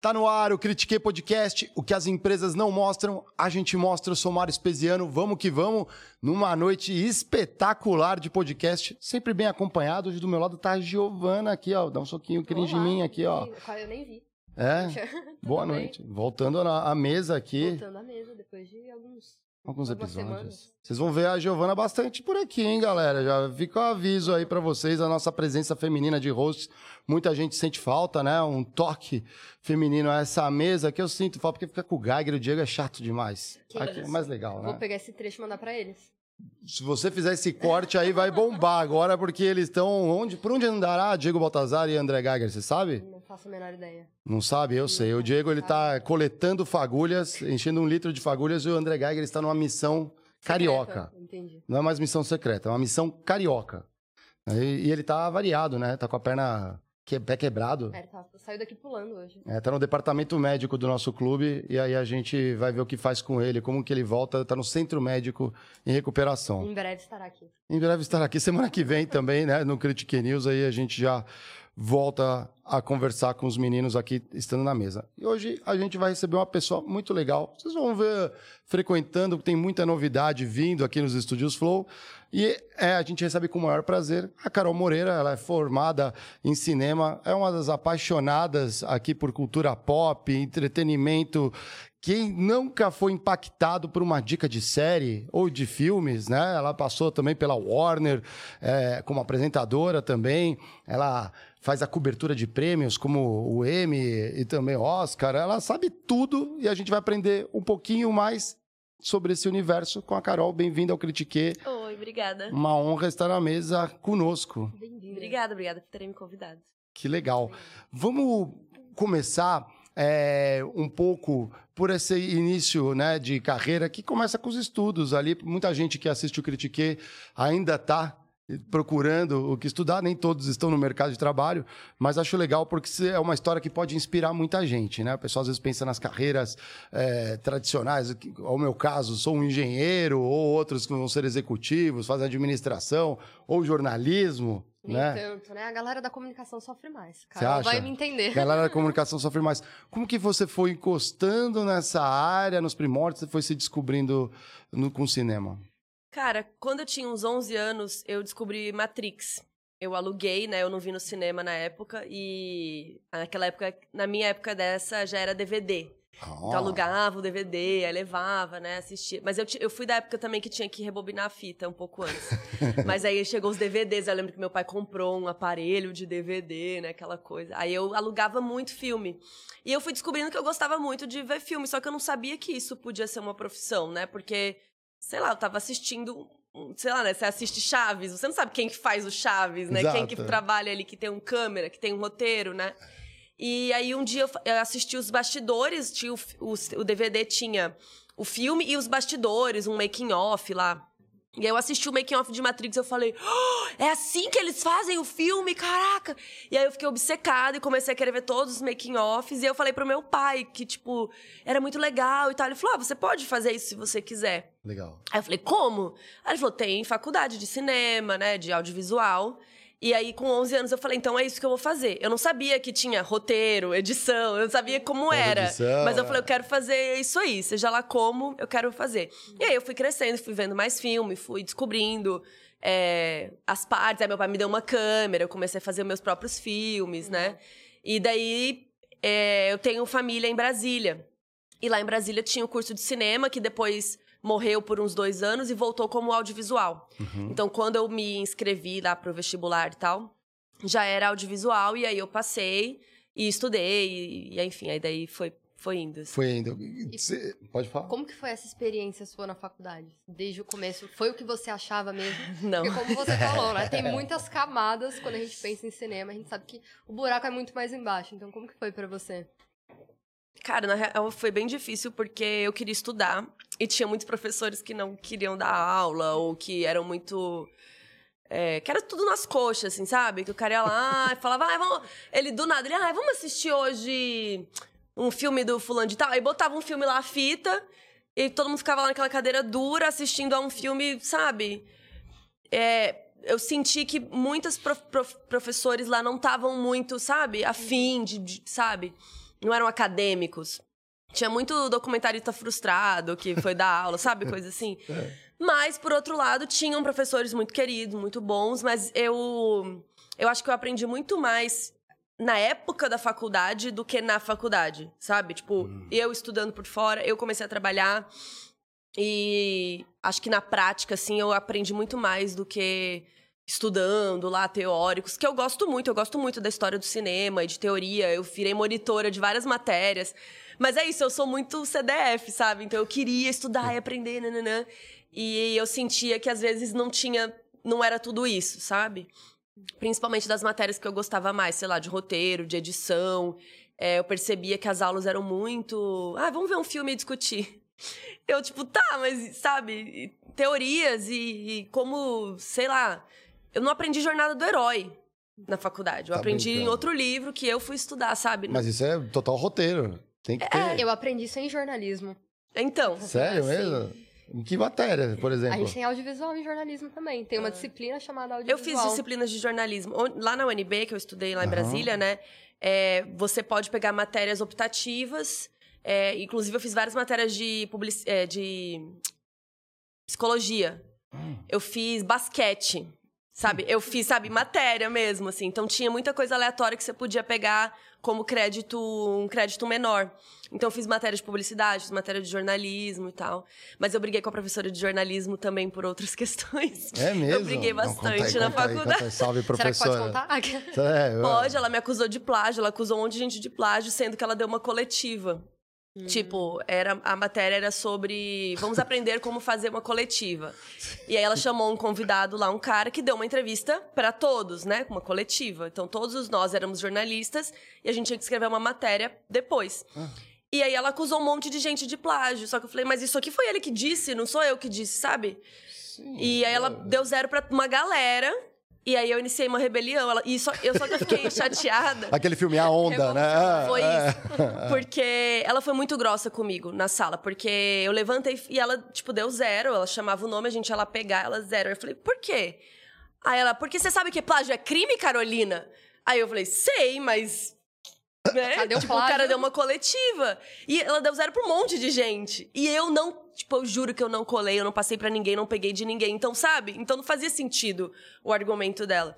Tá no ar o Critiquei Podcast, o que as empresas não mostram, a gente mostra. Eu sou Mário Espesiano, vamos que vamos, numa noite espetacular de podcast, sempre bem acompanhado. Hoje do meu lado tá a Giovana aqui, ó, dá um soquinho cringe em mim aqui, ó. Eu nem vi. É, boa noite. Voltando à mesa aqui. Voltando à mesa, depois de alguns alguns episódios. Vocês vão ver a Giovana bastante por aqui, hein, galera? Já fica o aviso aí para vocês, a nossa presença feminina de hosts. Muita gente sente falta, né? Um toque feminino a essa mesa que eu sinto falta, porque fica com o Geiger e o Diego é chato demais. Que aqui é mais legal, né? Vou pegar esse trecho e mandar para eles. Se você fizer esse corte aí, vai bombar agora, porque eles estão onde? Por onde andará Diego Baltazar e André Geiger, você sabe? Não faço a menor ideia. Não sabe? Eu sei. O Diego, ele tá coletando fagulhas, enchendo um litro de fagulhas, e o André Geiger está numa missão carioca. Entendi. Não é mais missão secreta, é uma missão carioca. E, e ele tá variado, né? Tá com a perna que, pé quebrado. É, ele tá, saiu daqui pulando hoje. É, tá no departamento médico do nosso clube e aí a gente vai ver o que faz com ele, como que ele volta, tá no centro médico em recuperação. Em breve estará aqui. Em breve estará aqui. Semana que vem também, né? No Critique News aí a gente já volta a conversar com os meninos aqui estando na mesa. E hoje a gente vai receber uma pessoa muito legal. Vocês vão ver frequentando, tem muita novidade vindo aqui nos estúdios Flow. E é, a gente recebe com o maior prazer a Carol Moreira, ela é formada em cinema, é uma das apaixonadas aqui por cultura pop, entretenimento. Quem nunca foi impactado por uma dica de série ou de filmes, né? Ela passou também pela Warner é, como apresentadora também. Ela faz a cobertura de prêmios como o Emmy e também Oscar. Ela sabe tudo e a gente vai aprender um pouquinho mais sobre esse universo com a Carol. Bem-vinda ao Critique. Oi, obrigada. Uma honra estar na mesa conosco. Obrigada, obrigada por terem me convidado. Que legal. Vamos começar é, um pouco por esse início né, de carreira que começa com os estudos ali. Muita gente que assiste o Critique ainda está procurando o que estudar, nem todos estão no mercado de trabalho, mas acho legal porque é uma história que pode inspirar muita gente, né? O pessoal às vezes pensa nas carreiras é, tradicionais, ao meu caso, sou um engenheiro, ou outros que vão ser executivos, fazem administração, ou jornalismo, né? tanto, né? A galera da comunicação sofre mais. Acha? vai me entender. A galera da comunicação sofre mais. Como que você foi encostando nessa área, nos primórdios, você foi se descobrindo no, com o cinema? Cara, quando eu tinha uns 11 anos, eu descobri Matrix. Eu aluguei, né? Eu não vi no cinema na época e naquela época, na minha época dessa, já era DVD. Então, alugava o DVD, aí levava, né, assistia. Mas eu, eu fui da época também que tinha que rebobinar a fita um pouco antes. Mas aí chegou os DVDs, eu lembro que meu pai comprou um aparelho de DVD, né, aquela coisa. Aí eu alugava muito filme. E eu fui descobrindo que eu gostava muito de ver filme, só que eu não sabia que isso podia ser uma profissão, né, porque, sei lá, eu tava assistindo... Sei lá, né? Você assiste Chaves, você não sabe quem que faz o Chaves, né? Quem que Exato. trabalha ali, que tem um câmera, que tem um roteiro, né? E aí um dia eu assisti os bastidores, tinha o, o, o DVD tinha o filme e os bastidores, um making off lá. E aí eu assisti o making off de Matrix e eu falei, "Oh, é assim que eles fazem o filme, caraca! E aí eu fiquei obcecada e comecei a querer ver todos os making offs. E eu falei pro meu pai que, tipo, era muito legal e tal. Ele falou: ah, você pode fazer isso se você quiser. Legal. Aí eu falei, como? Aí ele falou, tem faculdade de cinema, né, de audiovisual. E aí, com 11 anos, eu falei, então é isso que eu vou fazer. Eu não sabia que tinha roteiro, edição, eu não sabia como era. edição, Mas eu é. falei, eu quero fazer isso aí, seja lá como, eu quero fazer. E aí eu fui crescendo, fui vendo mais filme, fui descobrindo é, as partes. Aí meu pai me deu uma câmera, eu comecei a fazer meus próprios filmes, né? E daí, é, eu tenho família em Brasília. E lá em Brasília tinha o curso de cinema, que depois morreu por uns dois anos e voltou como audiovisual. Então, quando eu me inscrevi lá pro vestibular e tal, já era audiovisual, e aí eu passei e estudei, e, e enfim, aí daí foi, foi indo. assim. Foi ainda. Cê- Pode falar? Como que foi essa experiência sua na faculdade? Desde o começo, foi o que você achava mesmo? Não. Porque como você falou, né? Tem muitas camadas quando a gente pensa em cinema. A gente sabe que o buraco é muito mais embaixo. Então, como que foi pra você? Cara, na real foi bem difícil porque eu queria estudar e tinha muitos professores que não queriam dar aula ou que eram muito. É, que era tudo nas coxas, assim, sabe? Que o cara ia lá e falava, ah, vamos. Ele do nada, ele, ah, vamos assistir hoje um filme do fulano de tal. Aí botava um filme lá, a fita, e todo mundo ficava lá naquela cadeira dura assistindo a um filme, sabe? É, eu senti que muitos prof- prof- professores lá não estavam muito, sabe, afim de, de- sabe? Não eram acadêmicos. Tinha muito documentarista frustrado que foi dar aula, sabe? Coisa assim. Mas, por outro lado, tinham professores muito queridos, muito bons, mas eu, eu acho que eu aprendi muito mais na época da faculdade do que na faculdade, sabe? Tipo, eu estudando por fora, eu comecei a trabalhar e acho que na prática, assim, eu aprendi muito mais do que estudando lá teóricos, que eu gosto muito, eu gosto muito da história do cinema e de teoria, eu virei monitora de várias matérias. Mas é isso, eu sou muito CDF, sabe? Então eu queria estudar e aprender, nananã. E eu sentia que às vezes não tinha, não era tudo isso, sabe? Principalmente das matérias que eu gostava mais, sei lá, de roteiro, de edição. É, eu percebia que as aulas eram muito. Ah, vamos ver um filme e discutir. Eu, tipo, tá, mas, sabe, teorias e, e como, sei lá. Eu não aprendi jornada do herói na faculdade. Eu Tá aprendi em brincando. outro livro que eu fui estudar, sabe? Mas isso é total roteiro. Tem que ter. Eu aprendi isso em jornalismo. Então. Sério assim, mesmo? Em que matéria, por exemplo? A gente tem audiovisual em jornalismo também. Tem uma disciplina chamada Ah. Eu audiovisual. fiz disciplinas de jornalismo. Lá na UNB, que eu estudei lá em. Brasília, né? é, você pode pegar matérias optativas. é, inclusive, eu fiz várias matérias de, publici- é, de psicologia. Hum. Eu fiz basquete. Sabe? Eu fiz, sabe, matéria mesmo, assim. Então tinha muita coisa aleatória que você podia pegar como crédito, um crédito menor. Então eu fiz matéria de publicidade, fiz matéria de jornalismo e tal. Mas eu briguei com a professora de jornalismo também por outras questões. É mesmo? Eu briguei Não, bastante conta aí, na conta aí, faculdade. conta aí. Salve, Será que pode professora. contar? É, Pode, ela me acusou de plágio, ela acusou um monte de gente de plágio, sendo que ela deu uma coletiva. Tipo, era, a matéria era sobre. Vamos aprender como fazer uma coletiva. E aí ela chamou um convidado lá, um cara que deu uma entrevista pra todos, né? Uma coletiva. Então todos nós éramos jornalistas e a gente tinha que escrever uma matéria depois. E aí ela acusou um monte de gente de plágio. Só que eu falei, mas isso aqui foi ele que disse, não sou eu que disse, sabe? E aí ela deu zero pra uma galera. E aí eu iniciei uma rebelião. Ela, e só, eu só que eu fiquei chateada. Aquele filme A Onda, né? Foi É. isso. Porque ela foi muito grossa comigo na sala. Porque eu levantei e ela, tipo, deu zero. Ela chamava o nome, a gente ia lá pegar, ela zero. Eu falei, por quê? Aí ela, porque você sabe que plágio é crime, Carolina? Aí eu falei, sei, mas. Né? Cadê o tipo, o plágio? cara deu uma coletiva. E ela deu zero pra um monte de gente. E eu não. Tipo, eu juro que eu não colei, eu não passei pra ninguém, não peguei de ninguém. Então, sabe? Então não fazia sentido o argumento dela.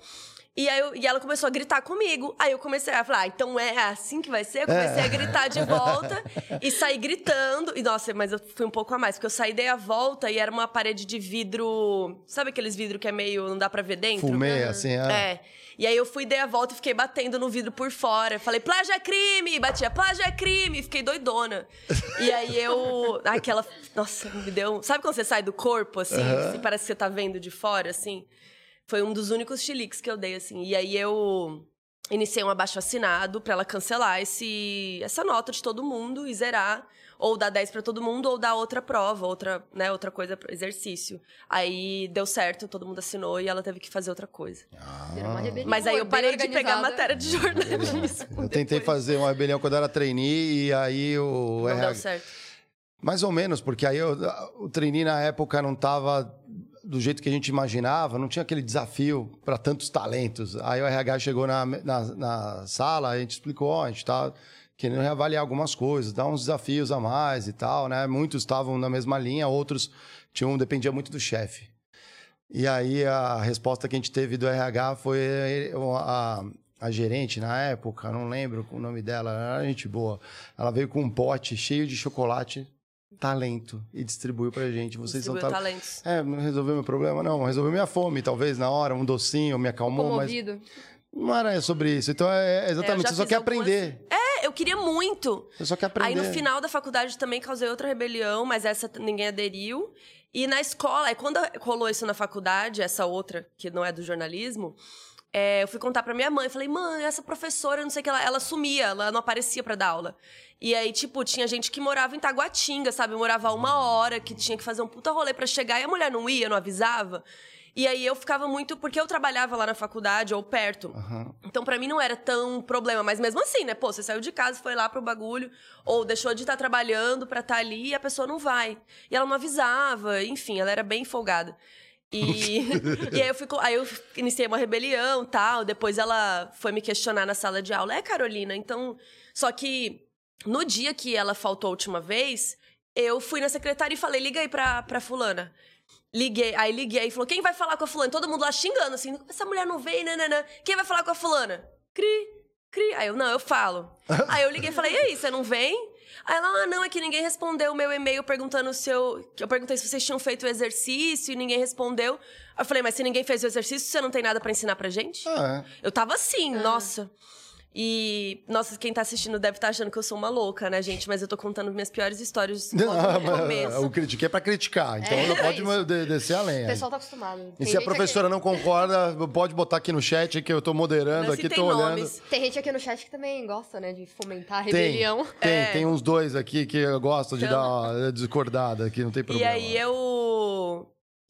E, aí eu- e ela começou a gritar comigo. Aí eu comecei a falar, ah, então é assim que vai ser? Eu comecei É. a gritar de volta e saí gritando. E nossa, mas eu fui um pouco a mais, porque eu saí dei a volta e era uma parede de vidro. Sabe aqueles vidros que é meio. não dá pra ver dentro? Fumê, assim, é. É. E aí eu fui, dei a volta e fiquei batendo no vidro por fora. Falei, plágio é crime! Batia, plágio é crime! Fiquei doidona. E aí eu. Aquela. Nossa, me deu. Sabe quando você sai do corpo, assim? Assim, parece que você tá vendo de fora, assim? Foi um dos únicos chiliques que eu dei, assim. E aí eu iniciei um abaixo assinado pra ela cancelar esse, essa nota de todo mundo e zerar. Ou dar 10 pra todo mundo, ou dar outra prova, outra, né, outra coisa, exercício. Aí deu certo, todo mundo assinou e ela teve que fazer outra coisa. Rebelião, Mas aí eu parei de pegar matéria de jornalismo. Eu tentei fazer uma rebelião quando era trainee e aí o Não RH deu certo. Mais ou menos, porque aí eu- o trainee na época não estava do jeito que a gente imaginava, não tinha aquele desafio para tantos talentos. Aí o RH chegou na, na, na sala, a gente explicou, ó, a gente está querendo reavaliar algumas coisas, dar uns desafios a mais e tal, né? Muitos estavam na mesma linha, outros tinham dependia muito do chefe. E aí a resposta que a gente teve do RH foi a, a gerente na época, não lembro o nome dela, era gente boa. Ela veio com um pote cheio de chocolate talento e distribuiu pra gente. Vocês são tal- talentos. É, não resolveu meu problema, não. Resolveu minha fome, talvez, na hora, um docinho, me acalmou, mas não era sobre isso. Então é, é exatamente, É, eu você só quer aprender. É, eu queria muito. Você só quer aprender. Aí no final da faculdade também causei outra rebelião, mas essa ninguém aderiu. E na escola, aí quando rolou isso na faculdade, essa outra, que não é do jornalismo, é, eu fui contar pra minha mãe. Falei, mãe, essa professora, não sei o que, ela, ela sumia, ela não aparecia pra dar aula. E aí, tipo, tinha gente que morava em Taguatinga, sabe? Morava uma hora, que tinha que fazer um puta rolê pra chegar, e a mulher não ia, não avisava. E aí eu ficava muito. Porque eu trabalhava lá na faculdade ou perto. Então, pra mim, não era tão problema. Mas mesmo assim, né? Pô, você saiu de casa, foi lá pro bagulho, ou deixou de estar trabalhando pra estar ali e a pessoa não vai. E ela não avisava, enfim, ela era bem folgada. E, e aí eu fico, aí eu iniciei uma rebelião tal. Depois ela foi me questionar na sala de aula. É, Carolina, então. Só que no dia que ela faltou a última vez, eu fui na secretária e falei: liga aí pra, pra fulana. Liguei, aí liguei e falou: quem vai falar com a fulana? Todo mundo lá xingando, assim, essa mulher não veio, nananã. Quem vai falar com a fulana? Cri, cri. Aí eu, não, eu falo. aí eu liguei e falei: e aí, você não vem? Aí ela, ah, não, é que ninguém respondeu o meu e-mail perguntando se eu. que Eu perguntei se vocês tinham feito o exercício e ninguém respondeu. Aí eu falei, mas se ninguém fez o exercício, você não tem nada pra ensinar pra gente? Ah, é. Eu tava assim, nossa. E, nossa, quem tá assistindo deve estar achando que eu sou uma louca, né, gente? Mas eu tô contando minhas piores histórias mas começo. o critiquei é pra criticar, então É, não é pode isso. de- descer além. O pessoal tá acostumado. E Tem se a professora não concorda, pode botar aqui no chat que eu tô moderando, aqui tô olhando. Aqui, tem gente aqui no chat que também gosta, né, de fomentar a rebelião. tem, É. tem uns dois aqui que eu gosto de dar uma discordada aqui, não tem E problema. aí eu.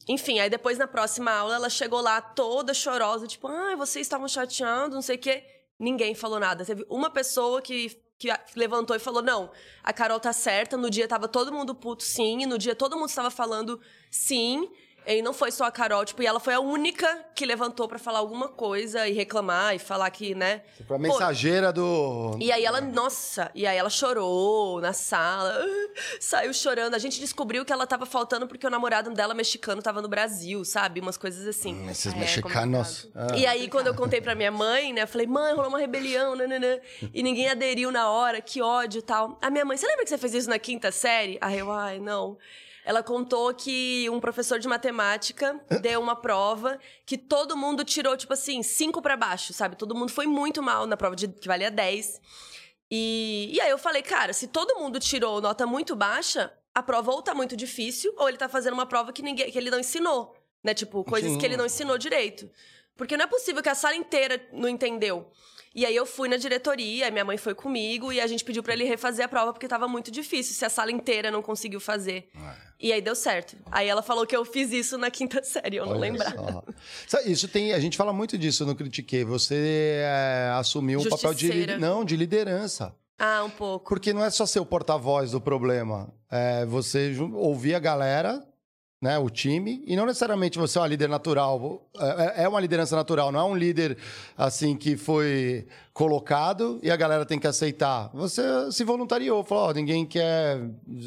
Enfim, aí depois na próxima aula ela chegou lá toda chorosa, tipo, ah, vocês estavam chateando, não sei o quê. Ninguém falou nada. Teve uma pessoa que, que levantou e falou: não, a Carol tá certa. No dia tava todo mundo puto, sim. E no dia todo mundo estava falando sim. E não foi só a Carol, tipo, e ela foi a única que levantou pra falar alguma coisa e reclamar e falar que, né? Foi a Pô, mensageira do. e aí ela, nossa, e aí ela chorou na sala, saiu chorando. A gente descobriu que ela tava faltando porque o namorado dela mexicano tava no Brasil, sabe? Umas coisas assim. Esses mexicanos. Ah. E aí, quando eu contei pra minha mãe, né, eu falei, mãe, rolou uma rebelião, nananã. E ninguém aderiu na hora, que ódio e tal. A minha mãe, você lembra que você fez isso na quinta série? Aí eu, ai, não. Ela contou que um professor de matemática deu uma prova que todo mundo tirou, tipo assim, cinco pra baixo, sabe? Todo mundo foi muito mal na prova de, que valia 10. E, e aí eu falei, cara, se todo mundo tirou nota muito baixa, a prova ou tá muito difícil, ou ele tá fazendo uma prova que, ninguém, que ele não ensinou. Né? Tipo, coisas Sim. que ele não ensinou direito. Porque não é possível que a sala inteira não entendeu. E aí eu fui na diretoria, minha mãe foi comigo e a gente pediu pra ele refazer a prova porque tava muito difícil, se a sala inteira não conseguiu fazer. E aí deu certo. Aí ela falou que eu fiz isso na quinta série, eu não Olha lembrava. só. Sabe, Isso tem, a gente fala muito disso no Critiquei. Você é, assumiu um papel de, não, de liderança. Ah, um pouco. Porque não é só ser o porta-voz do problema. É você ouvir a galera, né, o time, e não necessariamente você é uma líder natural. É, é uma liderança natural, não é um líder assim que foi colocado e a galera tem que aceitar. Você se voluntariou, falou, ó, ninguém quer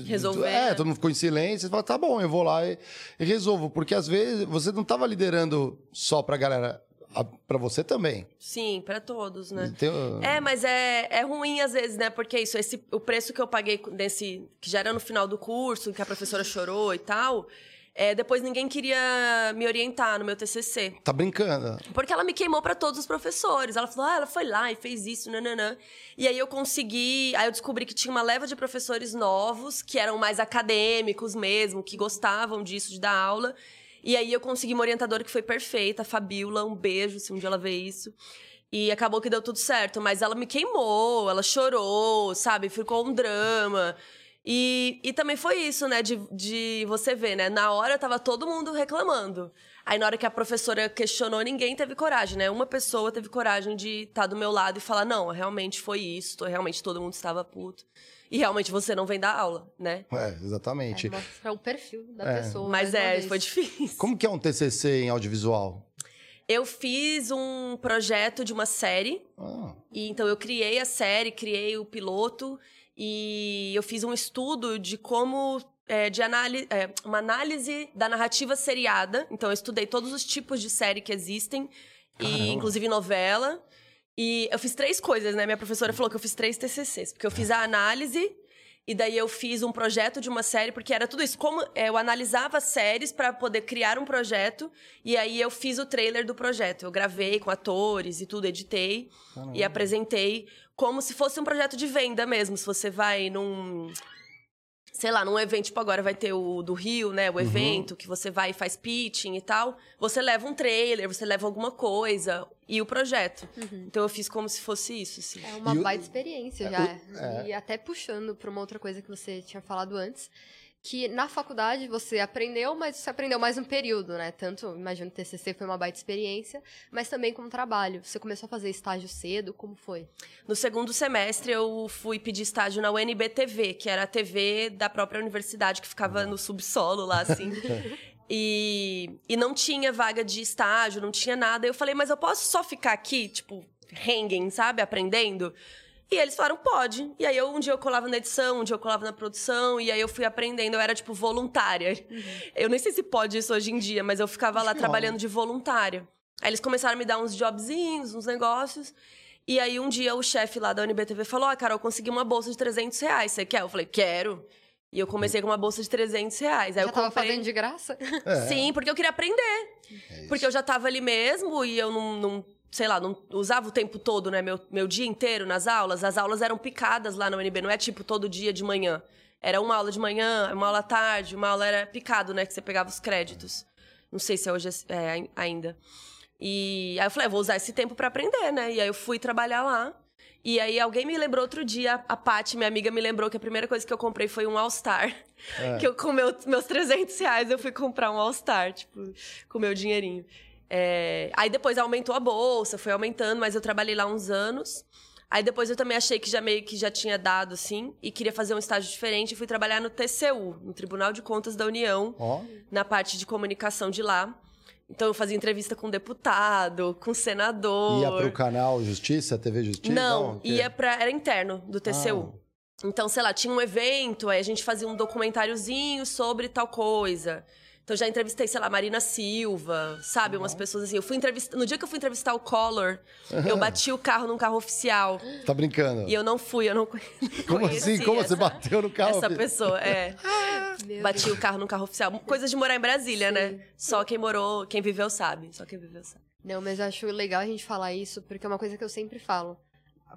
Resolver, É, né? todo mundo ficou em silêncio, você fala, tá bom, eu vou lá e, e resolvo, porque às vezes você não estava liderando só galera. a- pra você também. Sim, pra todos, né? Tem, uh, É, mas é, é ruim às vezes, né? Porque isso, esse, o preço que eu paguei nesse. que já era no final do curso, que a professora chorou e tal. É, depois ninguém queria me orientar no meu TCC. Tá brincando. Porque ela me queimou pra todos os professores. Ela falou, ah, ela foi lá e fez isso, nananã. E aí eu consegui. Aí eu descobri que tinha uma leva de professores novos, que eram mais acadêmicos mesmo, que gostavam disso, de dar aula. E aí eu consegui uma orientadora que foi perfeita, a Fabiola, um beijo, se um dia ela vê isso. E acabou que deu tudo certo, mas ela me queimou, ela chorou, sabe? Ficou um drama. E, e também foi isso, né? De, de você ver, né? Na hora tava todo mundo reclamando. Aí na hora que a professora questionou, ninguém teve coragem, né? Uma pessoa teve coragem de estar do meu lado e falar: não, realmente foi isso, realmente todo mundo estava puto. E realmente você não vem dar aula, né? É, exatamente. Mostra o perfil da É. pessoa. Mas uma é, vez. foi difícil. Como que é um TCC em audiovisual? Eu fiz um projeto de uma série. Ah, E então eu criei a série, criei o piloto e eu fiz um estudo de como é, de análise, uma análise da narrativa seriada. Então eu estudei todos os tipos de série que existem Caramba. e inclusive novela. E eu fiz três coisas, né? Minha professora falou que eu fiz três TCCs, porque eu fiz a análise e daí eu fiz um projeto de uma série, porque era tudo isso. Como é, eu analisava séries para poder criar um projeto, e aí eu fiz o trailer do projeto. Eu gravei com atores e tudo, editei e apresentei como se fosse um projeto de venda mesmo. Se você vai num. Sei lá, num evento, tipo agora vai ter o do Rio, né? O evento, que você vai e faz pitching e tal. Você leva um trailer, você leva alguma coisa e o projeto. Então eu fiz como se fosse isso, assim. É uma E o- baita experiência É, já. o- é. E até puxando pra uma outra coisa que você tinha falado antes, que na faculdade você aprendeu, mas você aprendeu mais um período, né? Tanto, imagino que o TCC foi uma baita experiência, mas também como trabalho. Você começou a fazer estágio cedo, como foi? No segundo semestre, eu fui pedir estágio na UNB-TV, que era a TV da própria universidade, que ficava no subsolo lá, assim. e, e não tinha vaga de estágio, não tinha nada. Eu falei, mas eu posso só ficar aqui, tipo, hanging, sabe? Aprendendo? E eles falaram, pode. E aí, eu, um dia eu colava na edição, um dia eu colava na produção, e aí eu fui aprendendo. Eu era, tipo, voluntária. Eu nem sei se pode isso hoje em dia, mas eu ficava lá trabalhando de voluntária. Aí eles começaram a me dar uns jobzinhos, uns negócios. E aí, um dia, o chefe lá da UNBTV falou: Ó, Carol, eu consegui uma bolsa de 300 reais. Você quer? Eu falei: Quero. E eu comecei com uma bolsa de 300 reais. Aí já eu tava comprei... fazendo de graça? É. Sim, porque eu queria aprender. Porque eu já tava ali mesmo e eu não, não- sei lá, não usava o tempo todo, né? Meu, meu dia inteiro nas aulas. As aulas eram picadas lá na UNB, não é tipo todo dia de manhã. Era uma aula de manhã, uma aula à tarde, uma aula era picado, né? Que você pegava os créditos. Não sei se é hoje é, ai- ainda. E aí eu falei, "Ah, vou usar esse tempo pra aprender, né? E aí eu fui trabalhar lá. E aí alguém me lembrou outro dia, a Paty, minha amiga, me lembrou que a primeira coisa que eu comprei foi um All-Star. Que eu, com meu- meus 300 reais, eu fui comprar um All-Star, tipo, com meu dinheirinho. É, Aí depois aumentou a bolsa, foi aumentando, mas eu trabalhei lá uns anos. Aí depois eu também achei que já meio que já tinha dado, assim, e queria fazer um estágio diferente. e Fui trabalhar no TCU, no Tribunal de Contas da União, Ó, na parte de comunicação de lá. Então eu fazia entrevista com deputado, com senador. ia pro canal Justiça, TV Justiça? Não, o quê? ia pra. Era interno do TCU. Ah. Então, sei lá, tinha um evento, aí a gente fazia um documentáriozinho sobre tal coisa. Então já entrevistei, sei lá, Marina Silva, sabe? Umas pessoas assim. Eu fui entrevistar. No dia que eu fui entrevistar o Collor, eu bati o carro num carro oficial. Tá brincando? E eu não fui, eu não conhe- Como assim? conheci Como essa- você bateu no carro? Essa pessoa, é. Meu Bati o carro num carro oficial. Coisa de morar em Brasília, né? Só quem morou, quem viveu sabe. Só quem viveu sabe. Não, mas eu acho legal a gente falar isso, porque é uma coisa que eu sempre falo.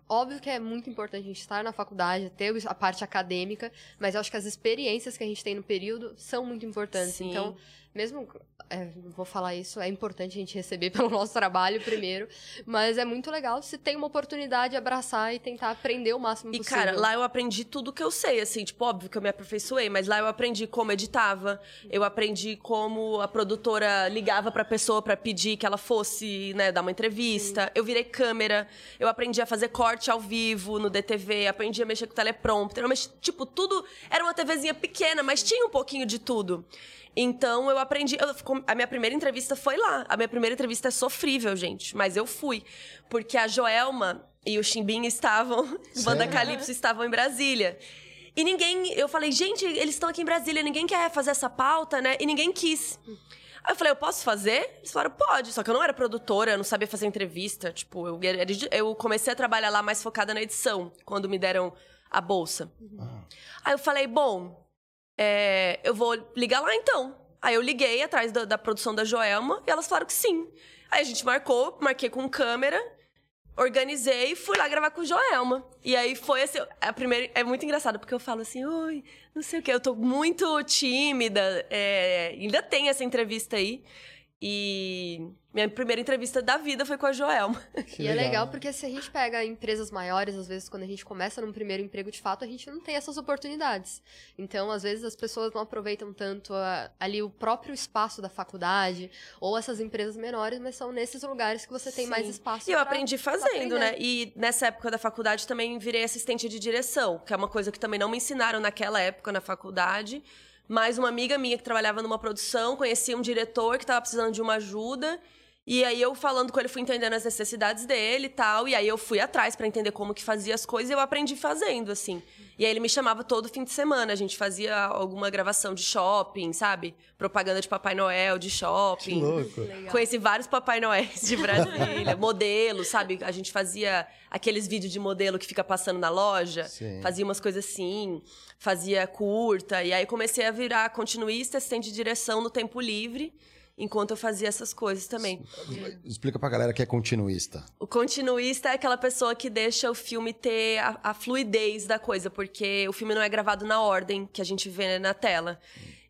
Óbvio que é muito importante a gente estar na faculdade, ter a parte acadêmica, mas eu acho que as experiências que a gente tem no período são muito importantes. Sim. Então, mesmo. É, vou falar isso, é importante a gente receber pelo nosso trabalho primeiro, mas é muito legal se tem uma oportunidade de abraçar e tentar aprender o máximo E, possível. cara, lá eu aprendi tudo que eu sei, assim, tipo, óbvio que eu me aperfeiçoei, mas lá eu aprendi como editava, eu aprendi como a produtora ligava pra pessoa pra pedir que ela fosse, né, dar uma entrevista. Eu virei câmera, eu aprendi a fazer corte ao vivo no DTV, aprendi a mexer com teleprompter, eu mexi, tipo, tudo. Era uma TVzinha pequena, mas tinha um pouquinho de tudo. Então eu aprendi. eu- a minha primeira entrevista foi lá. A minha primeira entrevista é sofrível, gente. Mas eu fui. Porque a Joelma e o Chimbim estavam. Banda Calypso estavam em Brasília. E ninguém. Eu falei, gente, eles estão aqui em Brasília, ninguém quer fazer essa pauta, né? E ninguém quis. Aí eu falei, eu posso fazer? Eles falaram, pode. Só que eu não era produtora, eu não sabia fazer entrevista. Tipo, eu, eu comecei a trabalhar lá mais focada na edição, quando me deram a bolsa. Aí eu falei, bom, é, eu vou ligar lá então. Aí eu liguei atrás da, da produção da Joelma e elas falaram que sim. Aí a gente marcou, marquei com câmera, organizei e fui lá gravar com Joelma. E aí foi assim, a primeira. É muito engraçado, porque eu falo assim, oi, não sei o quê, eu tô muito tímida. é, ainda tem essa entrevista aí. E minha primeira entrevista da vida foi com a Joelma. e é legal porque se a gente pega empresas maiores, às vezes quando a gente começa num primeiro emprego de fato, a gente não tem essas oportunidades. Então, às vezes as pessoas não aproveitam tanto a- ali o próprio espaço da faculdade ou essas empresas menores, mas são nesses lugares que você tem Sim. mais espaço. E eu pra- aprendi fazendo, né? E nessa época da faculdade também virei assistente de direção, que é uma coisa que também não me ensinaram naquela época na faculdade. Mas uma amiga minha que trabalhava numa produção conhecia um diretor que estava precisando de uma ajuda. E aí eu falando com ele, fui entendendo as necessidades dele e tal. E aí eu fui atrás pra entender como que fazia as coisas e eu aprendi fazendo, assim. E aí ele me chamava todo fim de semana. A gente fazia alguma gravação de shopping, sabe? Propaganda de Papai Noel, de shopping. Que louco. Legal. Conheci vários Papai Noéis de Brasília, modelos, sabe? A gente fazia aqueles vídeos de modelo que fica passando na loja, Sim. fazia umas coisas assim, fazia curta, e aí comecei a virar continuista, assistente de direção no tempo livre, enquanto eu fazia essas coisas também. Explica pra galera que é continuista. O continuista é aquela pessoa que deixa o filme ter a, a fluidez da coisa, porque o filme não é gravado na ordem que a gente vê na tela.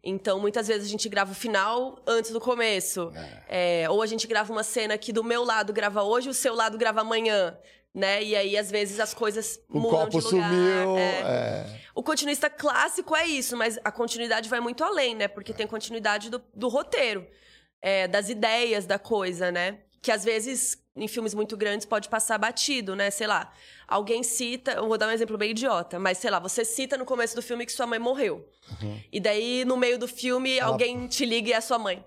Então, muitas vezes a gente grava o final antes do começo. É, ou a gente grava uma cena que do meu lado grava hoje, o seu lado grava amanhã. Né? E aí, às vezes, as coisas O mudam copo de lugar. sumiu. é. é. O continuista clássico é isso, mas a continuidade vai muito além, né? Porque tem continuidade do, do roteiro, é, das ideias da coisa, né? Que às vezes, em filmes muito grandes, pode passar batido, né? Sei lá, alguém cita, eu vou dar um exemplo bem idiota, mas sei lá, você cita no começo do filme que sua mãe morreu. E daí, no meio do filme, alguém te liga e é sua mãe.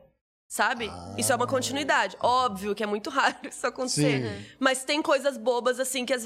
Sabe? Isso é uma continuidade. Óbvio que é muito raro isso acontecer. Sim. Mas tem coisas bobas, assim, que às